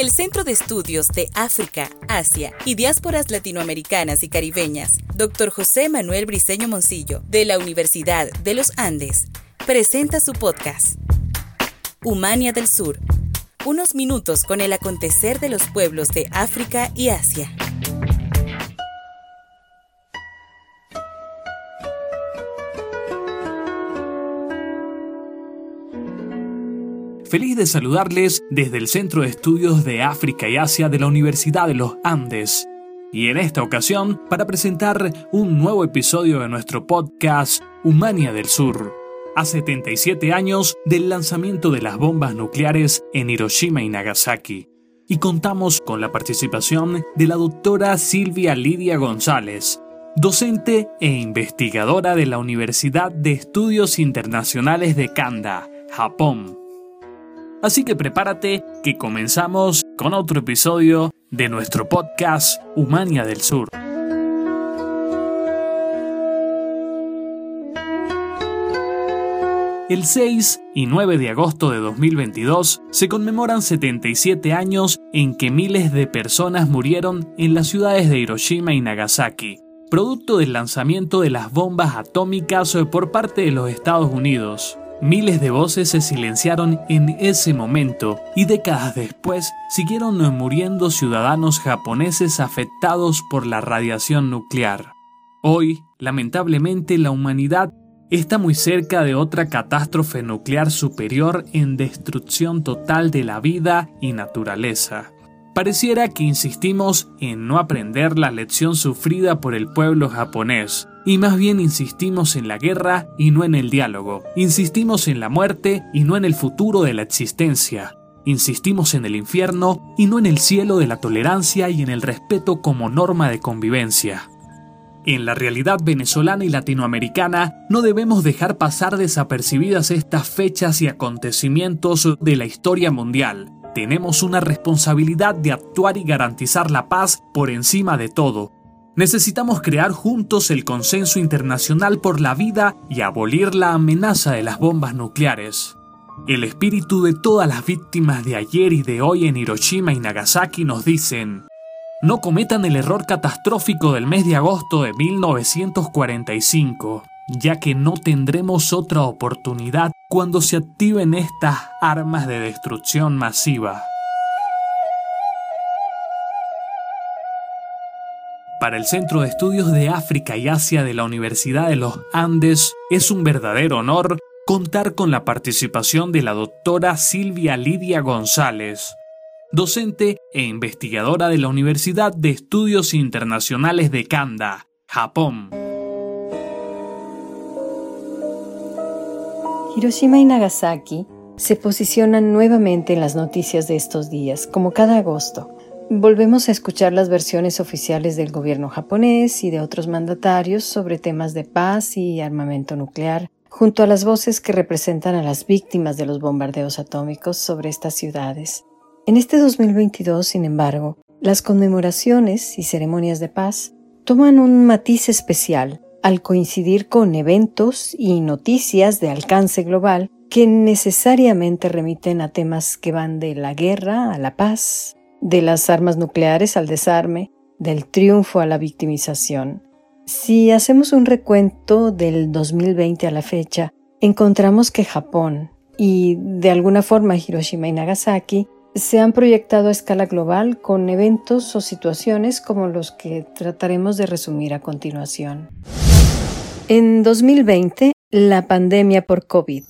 El Centro de Estudios de África, Asia y Diásporas Latinoamericanas y Caribeñas, Dr. José Manuel Briceño Moncillo, de la Universidad de los Andes, presenta su podcast, Humania del Sur. Unos minutos con el acontecer de los pueblos de África y Asia. Feliz de saludarles desde el Centro de Estudios de África y Asia de la Universidad de los Andes. Y en esta ocasión, para presentar un nuevo episodio de nuestro podcast Humania del Sur. A 77 años del lanzamiento de las bombas nucleares en Hiroshima y Nagasaki. Y contamos con la participación de la doctora Silvia Lidia González, docente e investigadora de la Universidad de Estudios Internacionales de Kanda, Japón Así que prepárate que comenzamos con otro episodio de nuestro podcast Humania del Sur. El 6 y 9 de agosto de 2022 se conmemoran 77 años en que miles de personas murieron en las ciudades de Hiroshima y Nagasaki, producto del lanzamiento de las bombas atómicas por parte de los Estados Unidos. Miles de voces se silenciaron en ese momento y décadas después siguieron muriendo ciudadanos japoneses afectados por la radiación nuclear. Hoy, lamentablemente, la humanidad está muy cerca de otra catástrofe nuclear superior en destrucción total de la vida y naturaleza. Pareciera que insistimos en no aprender la lección sufrida por el pueblo japonés, y más bien insistimos en la guerra y no en el diálogo. Insistimos en la muerte y no en el futuro de la existencia. Insistimos en el infierno y no en el cielo de la tolerancia y en el respeto como norma de convivencia. En la realidad venezolana y latinoamericana no debemos dejar pasar desapercibidas estas fechas y acontecimientos de la historia mundial tenemos una responsabilidad de actuar y garantizar la paz por encima de todo. Necesitamos crear juntos el consenso internacional por la vida y abolir la amenaza de las bombas nucleares. El espíritu de todas las víctimas de ayer y de hoy en Hiroshima y Nagasaki nos dicen, no cometan el error catastrófico del mes de agosto de 1945 ya que no tendremos otra oportunidad cuando se activen estas armas de destrucción masiva. Para el Centro de Estudios de África y Asia de la Universidad de los Andes es un verdadero honor contar con la participación de la doctora Silvia Lidia González, docente e investigadora de la Universidad de Estudios Internacionales de Kanda, Japón. Hiroshima y Nagasaki se posicionan nuevamente en las noticias de estos días, como cada agosto. Volvemos a escuchar las versiones oficiales del gobierno japonés y de otros mandatarios sobre temas de paz y armamento nuclear, junto a las voces que representan a las víctimas de los bombardeos atómicos sobre estas ciudades. En este 2022, sin embargo, las conmemoraciones y ceremonias de paz toman un matiz especial al coincidir con eventos y noticias de alcance global que necesariamente remiten a temas que van de la guerra a la paz, de las armas nucleares al desarme, del triunfo a la victimización. Si hacemos un recuento del 2020 a la fecha, encontramos que Japón y de alguna forma Hiroshima y Nagasaki se han proyectado a escala global con eventos o situaciones como los que trataremos de resumir a continuación. En 2020, la pandemia por COVID.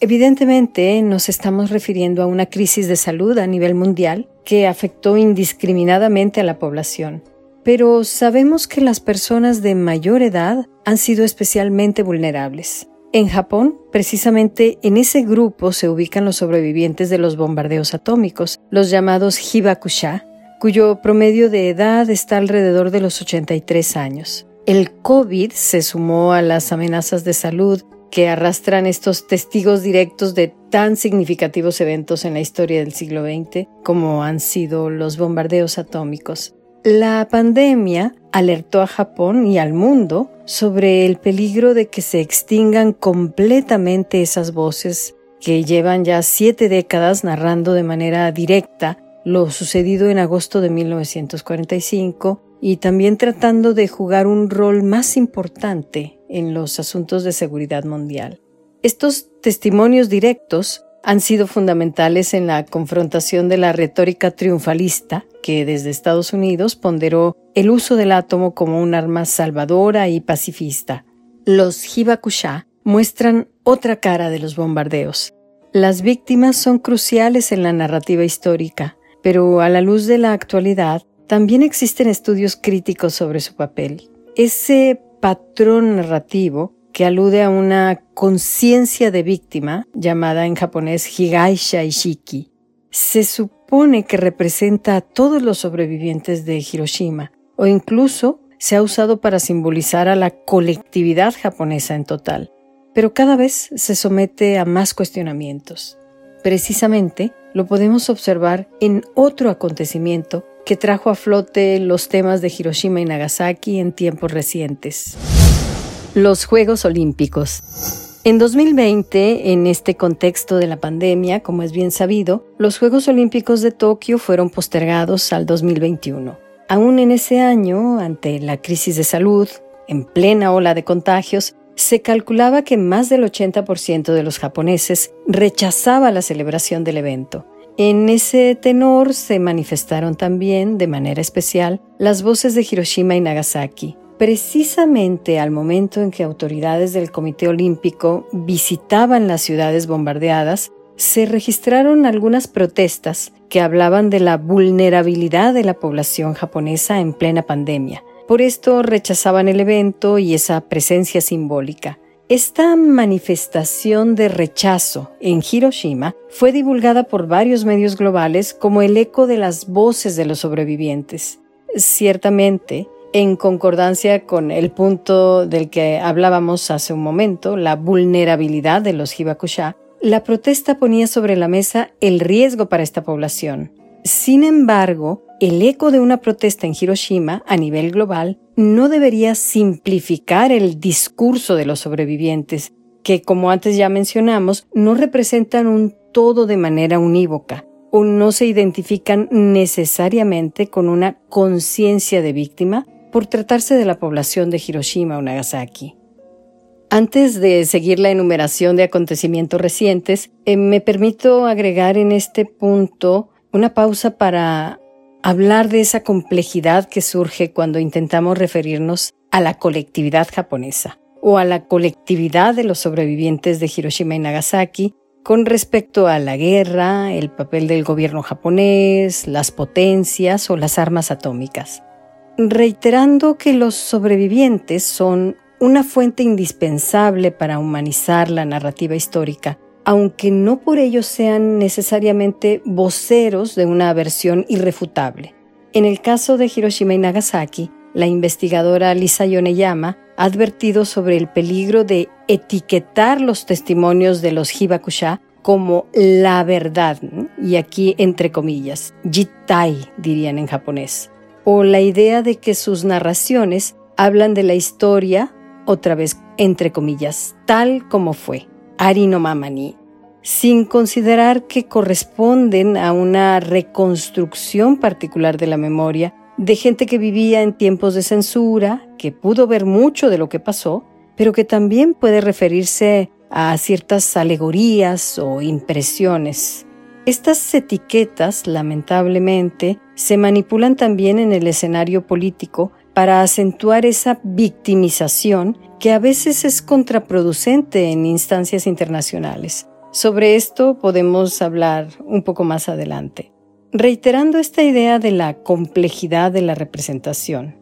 Evidentemente, nos estamos refiriendo a una crisis de salud a nivel mundial que afectó indiscriminadamente a la población. Pero sabemos que las personas de mayor edad han sido especialmente vulnerables. En Japón, precisamente en ese grupo se ubican los sobrevivientes de los bombardeos atómicos, los llamados Hibakusha, cuyo promedio de edad está alrededor de los 83 años. El COVID se sumó a las amenazas de salud que arrastran estos testigos directos de tan significativos eventos en la historia del siglo XX como han sido los bombardeos atómicos. La pandemia alertó a Japón y al mundo sobre el peligro de que se extingan completamente esas voces que llevan ya siete décadas narrando de manera directa lo sucedido en agosto de 1945 y también tratando de jugar un rol más importante en los asuntos de seguridad mundial. Estos testimonios directos han sido fundamentales en la confrontación de la retórica triunfalista que desde Estados Unidos ponderó el uso del átomo como un arma salvadora y pacifista. Los Hibakusha muestran otra cara de los bombardeos. Las víctimas son cruciales en la narrativa histórica, pero a la luz de la actualidad también existen estudios críticos sobre su papel. Ese patrón narrativo que alude a una conciencia de víctima, llamada en japonés Higaisha Ishiki. Se supone que representa a todos los sobrevivientes de Hiroshima, o incluso se ha usado para simbolizar a la colectividad japonesa en total, pero cada vez se somete a más cuestionamientos. Precisamente lo podemos observar en otro acontecimiento que trajo a flote los temas de Hiroshima y Nagasaki en tiempos recientes. Los Juegos Olímpicos. En 2020, en este contexto de la pandemia, como es bien sabido, los Juegos Olímpicos de Tokio fueron postergados al 2021. Aún en ese año, ante la crisis de salud, en plena ola de contagios, se calculaba que más del 80% de los japoneses rechazaba la celebración del evento. En ese tenor se manifestaron también, de manera especial, las voces de Hiroshima y Nagasaki, Precisamente al momento en que autoridades del Comité Olímpico visitaban las ciudades bombardeadas, se registraron algunas protestas que hablaban de la vulnerabilidad de la población japonesa en plena pandemia. Por esto rechazaban el evento y esa presencia simbólica. Esta manifestación de rechazo en Hiroshima fue divulgada por varios medios globales como el eco de las voces de los sobrevivientes. Ciertamente, en concordancia con el punto del que hablábamos hace un momento, la vulnerabilidad de los Hibakusha, la protesta ponía sobre la mesa el riesgo para esta población. Sin embargo, el eco de una protesta en Hiroshima a nivel global no debería simplificar el discurso de los sobrevivientes, que como antes ya mencionamos, no representan un todo de manera unívoca o no se identifican necesariamente con una conciencia de víctima por tratarse de la población de Hiroshima o Nagasaki. Antes de seguir la enumeración de acontecimientos recientes, eh, me permito agregar en este punto una pausa para hablar de esa complejidad que surge cuando intentamos referirnos a la colectividad japonesa o a la colectividad de los sobrevivientes de Hiroshima y Nagasaki con respecto a la guerra, el papel del gobierno japonés, las potencias o las armas atómicas. Reiterando que los sobrevivientes son una fuente indispensable para humanizar la narrativa histórica, aunque no por ello sean necesariamente voceros de una versión irrefutable. En el caso de Hiroshima y Nagasaki, la investigadora Lisa Yoneyama ha advertido sobre el peligro de etiquetar los testimonios de los Hibakusha como la verdad, y aquí entre comillas, jitai dirían en japonés. O la idea de que sus narraciones hablan de la historia, otra vez entre comillas, tal como fue, Ari no Mamani, sin considerar que corresponden a una reconstrucción particular de la memoria de gente que vivía en tiempos de censura, que pudo ver mucho de lo que pasó, pero que también puede referirse a ciertas alegorías o impresiones. Estas etiquetas, lamentablemente, se manipulan también en el escenario político para acentuar esa victimización que a veces es contraproducente en instancias internacionales. Sobre esto podemos hablar un poco más adelante. Reiterando esta idea de la complejidad de la representación,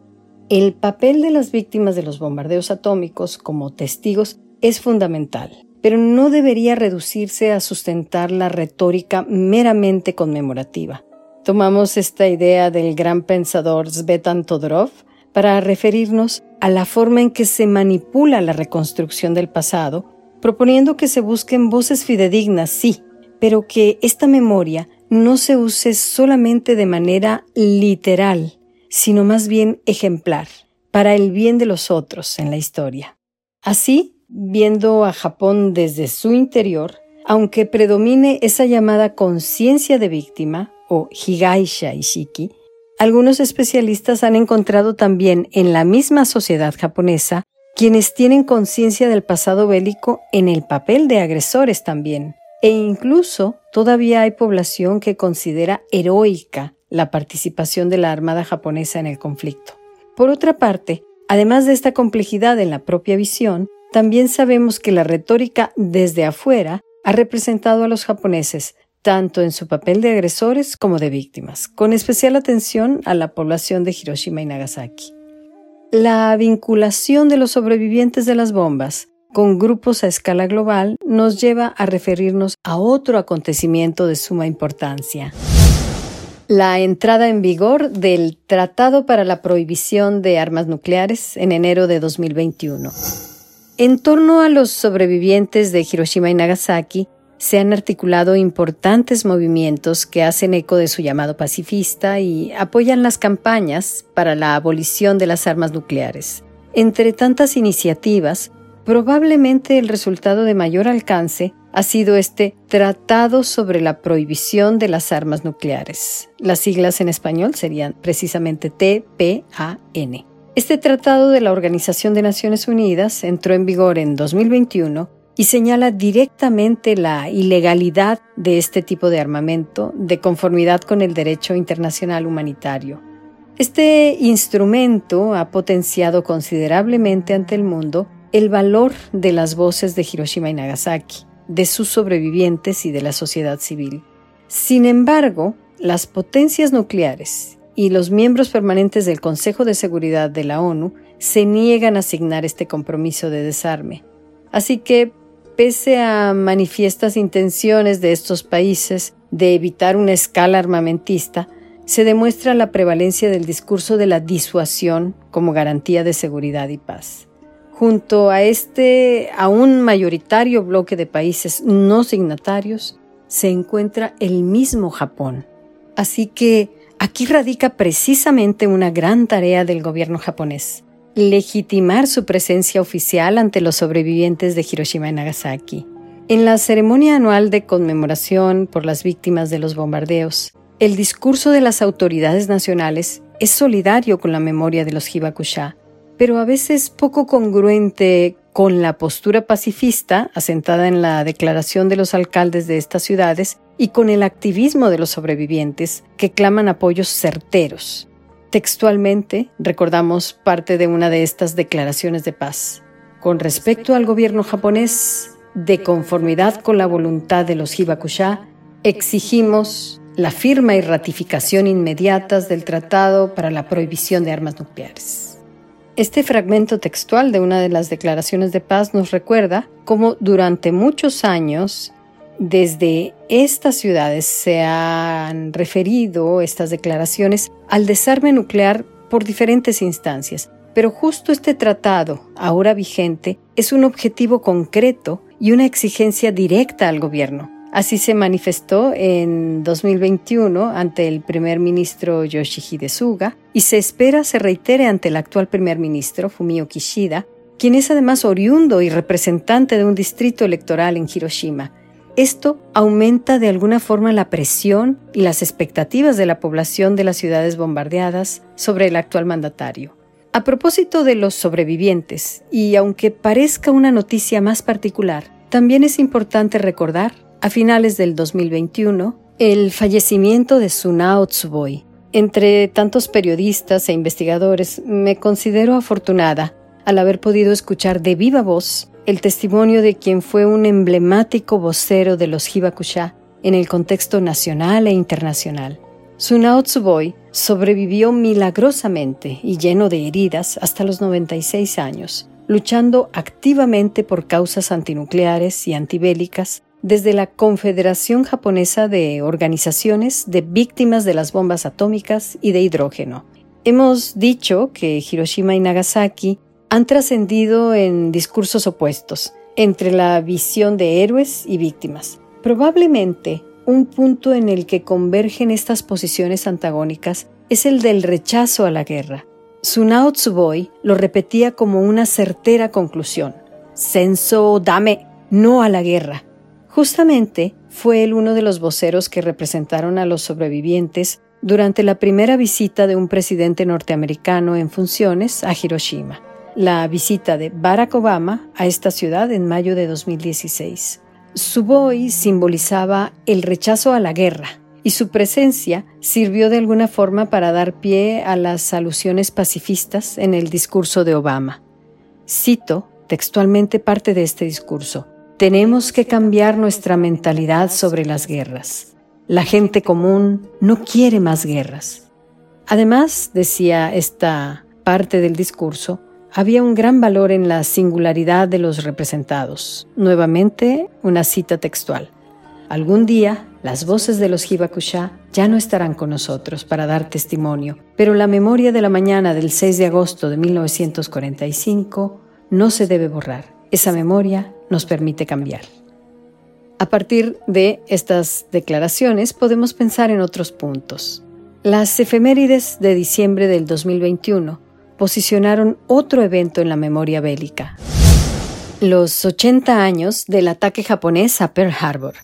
el papel de las víctimas de los bombardeos atómicos como testigos es fundamental pero no debería reducirse a sustentar la retórica meramente conmemorativa. Tomamos esta idea del gran pensador Svetan Todorov para referirnos a la forma en que se manipula la reconstrucción del pasado, proponiendo que se busquen voces fidedignas, sí, pero que esta memoria no se use solamente de manera literal, sino más bien ejemplar, para el bien de los otros en la historia. Así, viendo a Japón desde su interior, aunque predomine esa llamada conciencia de víctima, o Higaisha Ishiki, algunos especialistas han encontrado también en la misma sociedad japonesa quienes tienen conciencia del pasado bélico en el papel de agresores también. E incluso todavía hay población que considera heroica la participación de la Armada japonesa en el conflicto. Por otra parte, además de esta complejidad en la propia visión, también sabemos que la retórica desde afuera ha representado a los japoneses tanto en su papel de agresores como de víctimas, con especial atención a la población de Hiroshima y Nagasaki. La vinculación de los sobrevivientes de las bombas con grupos a escala global nos lleva a referirnos a otro acontecimiento de suma importancia. La entrada en vigor del Tratado para la Prohibición de Armas Nucleares en enero de 2021. En torno a los sobrevivientes de Hiroshima y Nagasaki, se han articulado importantes movimientos que hacen eco de su llamado pacifista y apoyan las campañas para la abolición de las armas nucleares. Entre tantas iniciativas, probablemente el resultado de mayor alcance ha sido este Tratado sobre la Prohibición de las Armas Nucleares. Las siglas en español serían precisamente TPAN. Este tratado de la Organización de Naciones Unidas entró en vigor en 2021 y señala directamente la ilegalidad de este tipo de armamento de conformidad con el derecho internacional humanitario. Este instrumento ha potenciado considerablemente ante el mundo el valor de las voces de Hiroshima y Nagasaki, de sus sobrevivientes y de la sociedad civil. Sin embargo, las potencias nucleares y los miembros permanentes del Consejo de Seguridad de la ONU se niegan a asignar este compromiso de desarme. Así que pese a manifiestas intenciones de estos países de evitar una escala armamentista, se demuestra la prevalencia del discurso de la disuasión como garantía de seguridad y paz. Junto a este aún mayoritario bloque de países no signatarios se encuentra el mismo Japón. Así que aquí radica precisamente una gran tarea del gobierno japonés legitimar su presencia oficial ante los sobrevivientes de Hiroshima y Nagasaki. En la ceremonia anual de conmemoración por las víctimas de los bombardeos, el discurso de las autoridades nacionales es solidario con la memoria de los Hibakusha, pero a veces poco congruente con la postura pacifista asentada en la declaración de los alcaldes de estas ciudades y con el activismo de los sobrevivientes que claman apoyos certeros. Textualmente recordamos parte de una de estas declaraciones de paz. Con respecto al gobierno japonés, de conformidad con la voluntad de los Hibakusha, exigimos la firma y ratificación inmediatas del Tratado para la Prohibición de Armas Nucleares. Este fragmento textual de una de las declaraciones de paz nos recuerda cómo durante muchos años desde estas ciudades se han referido estas declaraciones al desarme nuclear por diferentes instancias, pero justo este tratado, ahora vigente, es un objetivo concreto y una exigencia directa al gobierno. Así se manifestó en 2021 ante el primer ministro Yoshihide Suga y se espera se reitere ante el actual primer ministro Fumio Kishida, quien es además oriundo y representante de un distrito electoral en Hiroshima esto aumenta de alguna forma la presión y las expectativas de la población de las ciudades bombardeadas sobre el actual mandatario. A propósito de los sobrevivientes, y aunque parezca una noticia más particular, también es importante recordar, a finales del 2021, el fallecimiento de Sunao Tsuboi. Entre tantos periodistas e investigadores, me considero afortunada al haber podido escuchar de viva voz el testimonio de quien fue un emblemático vocero de los Hibakusha en el contexto nacional e internacional. Sunao Tsuboi sobrevivió milagrosamente y lleno de heridas hasta los 96 años, luchando activamente por causas antinucleares y antibélicas desde la Confederación Japonesa de Organizaciones de Víctimas de las Bombas Atómicas y de Hidrógeno. Hemos dicho que Hiroshima y Nagasaki han trascendido en discursos opuestos entre la visión de héroes y víctimas. Probablemente un punto en el que convergen estas posiciones antagónicas es el del rechazo a la guerra. Sunao Tsuboi lo repetía como una certera conclusión. Senso dame, no a la guerra. Justamente fue él uno de los voceros que representaron a los sobrevivientes durante la primera visita de un presidente norteamericano en funciones a Hiroshima, la visita de Barack Obama a esta ciudad en mayo de 2016. Su boy simbolizaba el rechazo a la guerra y su presencia sirvió de alguna forma para dar pie a las alusiones pacifistas en el discurso de Obama. Cito textualmente parte de este discurso. Tenemos que cambiar nuestra mentalidad sobre las guerras. La gente común no quiere más guerras. Además, decía esta parte del discurso, había un gran valor en la singularidad de los representados. Nuevamente, una cita textual. Algún día, las voces de los Hibakusha ya no estarán con nosotros para dar testimonio, pero la memoria de la mañana del 6 de agosto de 1945 no se debe borrar. Esa memoria nos permite cambiar. A partir de estas declaraciones podemos pensar en otros puntos. Las efemérides de diciembre del 2021 posicionaron otro evento en la memoria bélica. Los 80 años del ataque japonés a Pearl Harbor.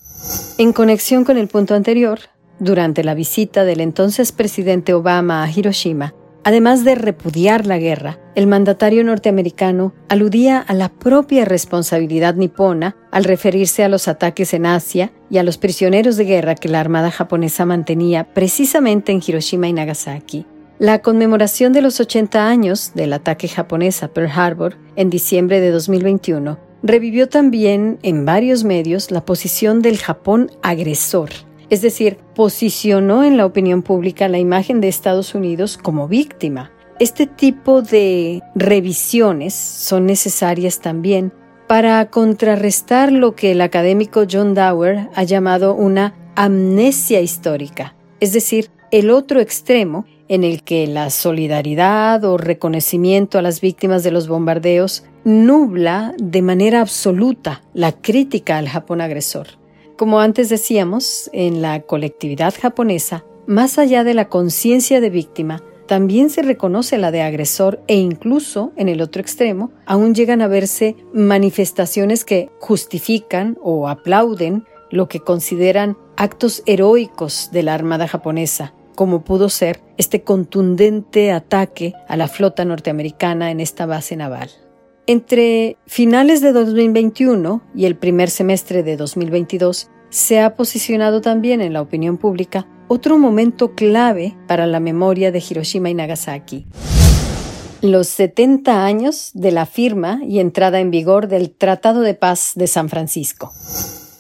En conexión con el punto anterior, durante la visita del entonces presidente Obama a Hiroshima, Además de repudiar la guerra, el mandatario norteamericano aludía a la propia responsabilidad nipona al referirse a los ataques en Asia y a los prisioneros de guerra que la Armada japonesa mantenía precisamente en Hiroshima y Nagasaki. La conmemoración de los 80 años del ataque japonés a Pearl Harbor en diciembre de 2021 revivió también en varios medios la posición del Japón agresor es decir, posicionó en la opinión pública la imagen de Estados Unidos como víctima. Este tipo de revisiones son necesarias también para contrarrestar lo que el académico John Dower ha llamado una amnesia histórica, es decir, el otro extremo en el que la solidaridad o reconocimiento a las víctimas de los bombardeos nubla de manera absoluta la crítica al Japón agresor. Como antes decíamos, en la colectividad japonesa, más allá de la conciencia de víctima, también se reconoce la de agresor e incluso, en el otro extremo, aún llegan a verse manifestaciones que justifican o aplauden lo que consideran actos heroicos de la Armada japonesa, como pudo ser este contundente ataque a la flota norteamericana en esta base naval. Entre finales de 2021 y el primer semestre de 2022 se ha posicionado también en la opinión pública otro momento clave para la memoria de Hiroshima y Nagasaki. Los 70 años de la firma y entrada en vigor del Tratado de Paz de San Francisco.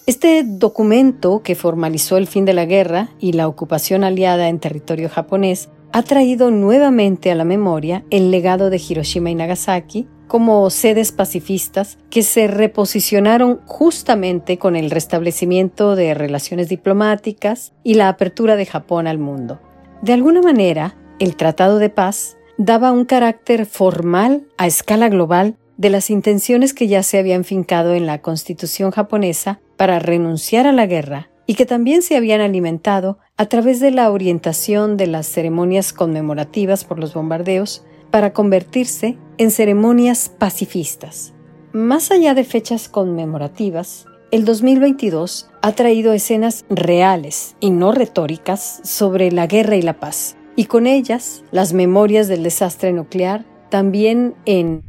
Este documento, que formalizó el fin de la guerra y la ocupación aliada en territorio japonés, ha traído nuevamente a la memoria el legado de Hiroshima y Nagasaki como sedes pacifistas que se reposicionaron justamente con el restablecimiento de relaciones diplomáticas y la apertura de Japón al mundo. De alguna manera, el Tratado de Paz daba un carácter formal a escala global de las intenciones que ya se habían fincado en la Constitución japonesa para renunciar a la guerra y que también se habían alimentado a través de la orientación de las ceremonias conmemorativas por los bombardeos para convertirse en ceremonias pacifistas. Más allá de fechas conmemorativas, el 2022 ha traído escenas reales y no retóricas sobre la guerra y la paz, y con ellas las memorias del desastre nuclear también en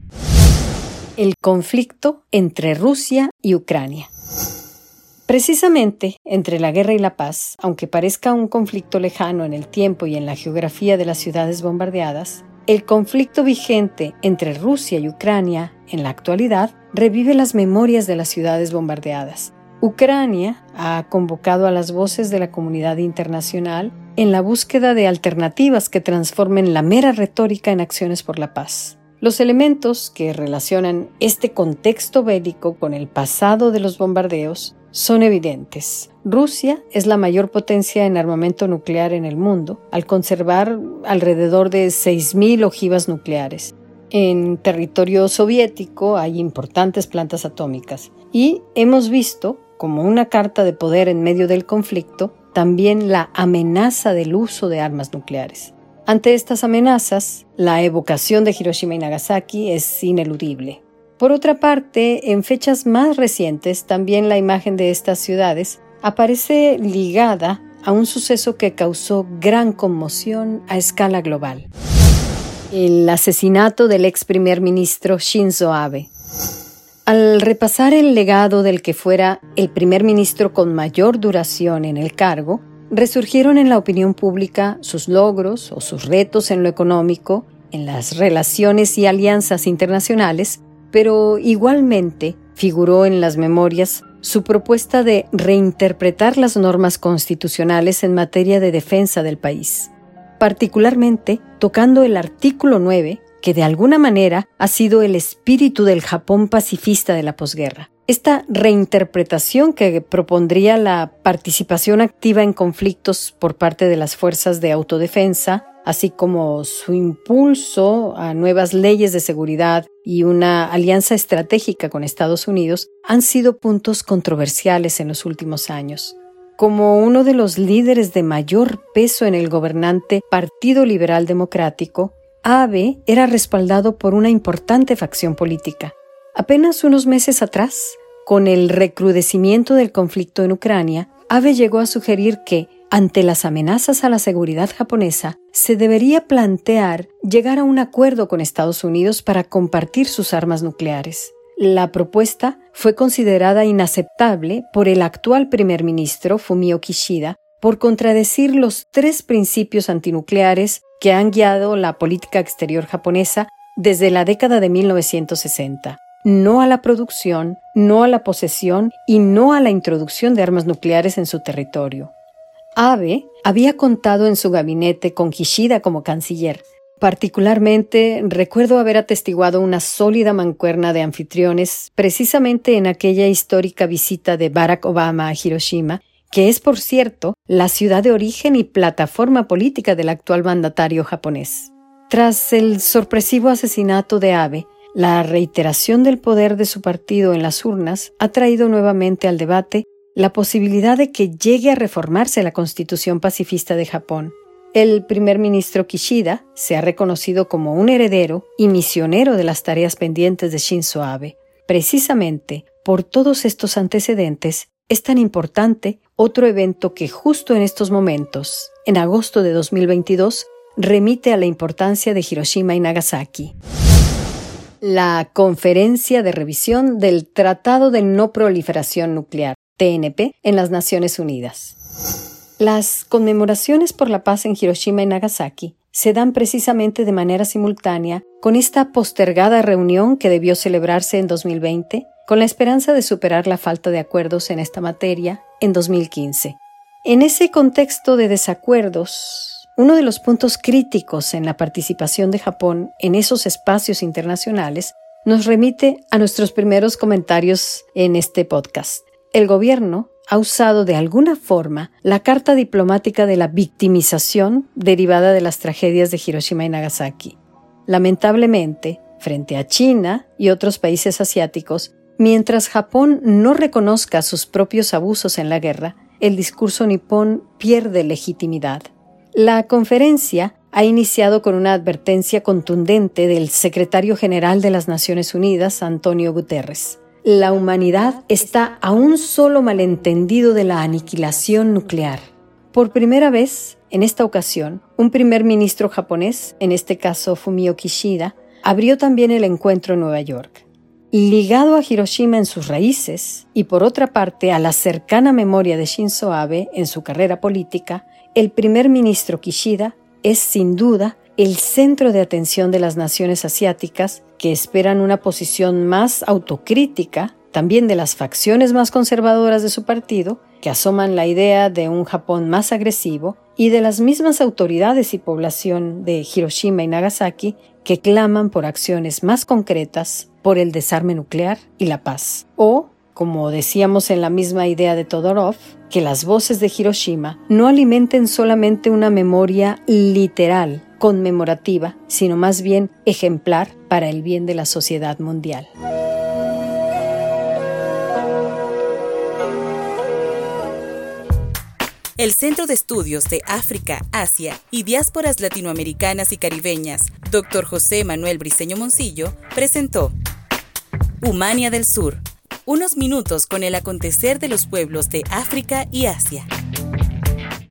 el conflicto entre Rusia y Ucrania. Precisamente entre la guerra y la paz, aunque parezca un conflicto lejano en el tiempo y en la geografía de las ciudades bombardeadas, el conflicto vigente entre Rusia y Ucrania en la actualidad revive las memorias de las ciudades bombardeadas. Ucrania ha convocado a las voces de la comunidad internacional en la búsqueda de alternativas que transformen la mera retórica en acciones por la paz. Los elementos que relacionan este contexto bélico con el pasado de los bombardeos son evidentes. Rusia es la mayor potencia en armamento nuclear en el mundo, al conservar alrededor de 6.000 ojivas nucleares. En territorio soviético hay importantes plantas atómicas y hemos visto, como una carta de poder en medio del conflicto, también la amenaza del uso de armas nucleares. Ante estas amenazas, la evocación de Hiroshima y Nagasaki es ineludible. Por otra parte, en fechas más recientes, también la imagen de estas ciudades aparece ligada a un suceso que causó gran conmoción a escala global. El asesinato del ex primer ministro Shinzo Abe. Al repasar el legado del que fuera el primer ministro con mayor duración en el cargo, resurgieron en la opinión pública sus logros o sus retos en lo económico, en las relaciones y alianzas internacionales, pero igualmente figuró en las memorias su propuesta de reinterpretar las normas constitucionales en materia de defensa del país, particularmente tocando el artículo 9 que de alguna manera ha sido el espíritu del Japón pacifista de la posguerra. Esta reinterpretación que propondría la participación activa en conflictos por parte de las fuerzas de autodefensa, así como su impulso a nuevas leyes de seguridad y una alianza estratégica con Estados Unidos, han sido puntos controversiales en los últimos años. Como uno de los líderes de mayor peso en el gobernante Partido Liberal Democrático, Abe era respaldado por una importante facción política. Apenas unos meses atrás, con el recrudecimiento del conflicto en Ucrania, Abe llegó a sugerir que, ante las amenazas a la seguridad japonesa, se debería plantear llegar a un acuerdo con Estados Unidos para compartir sus armas nucleares. La propuesta fue considerada inaceptable por el actual primer ministro Fumio Kishida por contradecir los tres principios antinucleares que han guiado la política exterior japonesa desde la década de 1960. No a la producción, no a la posesión y no a la introducción de armas nucleares en su territorio. Abe había contado en su gabinete con Kishida como canciller. Particularmente recuerdo haber atestiguado una sólida mancuerna de anfitriones precisamente en aquella histórica visita de Barack Obama a Hiroshima que es, por cierto, la ciudad de origen y plataforma política del actual mandatario japonés. Tras el sorpresivo asesinato de Abe, la reiteración del poder de su partido en las urnas ha traído nuevamente al debate la posibilidad de que llegue a reformarse la constitución pacifista de Japón. El primer ministro Kishida se ha reconocido como un heredero y misionero de las tareas pendientes de Shinzo Abe. Precisamente por todos estos antecedentes, es tan importante otro evento que justo en estos momentos, en agosto de 2022, remite a la importancia de Hiroshima y Nagasaki. La Conferencia de Revisión del Tratado de No Proliferación Nuclear, TNP, en las Naciones Unidas. Las conmemoraciones por la paz en Hiroshima y Nagasaki se dan precisamente de manera simultánea con esta postergada reunión que debió celebrarse en 2020 con la esperanza de superar la falta de acuerdos en esta materia en 2015. En ese contexto de desacuerdos, uno de los puntos críticos en la participación de Japón en esos espacios internacionales nos remite a nuestros primeros comentarios en este podcast. El gobierno ha usado de alguna forma la carta diplomática de la victimización derivada de las tragedias de Hiroshima y Nagasaki. Lamentablemente, frente a China y otros países asiáticos, Mientras Japón no reconozca sus propios abusos en la guerra, el discurso nipón pierde legitimidad. La conferencia ha iniciado con una advertencia contundente del secretario general de las Naciones Unidas, Antonio Guterres. La humanidad está a un solo malentendido de la aniquilación nuclear. Por primera vez, en esta ocasión, un primer ministro japonés, en este caso Fumio Kishida, abrió también el encuentro en Nueva York ligado a Hiroshima en sus raíces y por otra parte a la cercana memoria de Shinzo Abe en su carrera política, el primer ministro Kishida es sin duda el centro de atención de las naciones asiáticas que esperan una posición más autocrítica, también de las facciones más conservadoras de su partido, que asoman la idea de un Japón más agresivo, y de las mismas autoridades y población de Hiroshima y Nagasaki que claman por acciones más concretas por el desarme nuclear y la paz. O, como decíamos en la misma idea de Todorov, que las voces de Hiroshima no alimenten solamente una memoria literal, conmemorativa, sino más bien ejemplar para el bien de la sociedad mundial. el Centro de Estudios de África, Asia y Diásporas Latinoamericanas y Caribeñas, Dr. José Manuel Briceño Moncillo, presentó Humania del Sur. Unos minutos con el acontecer de los pueblos de África y Asia.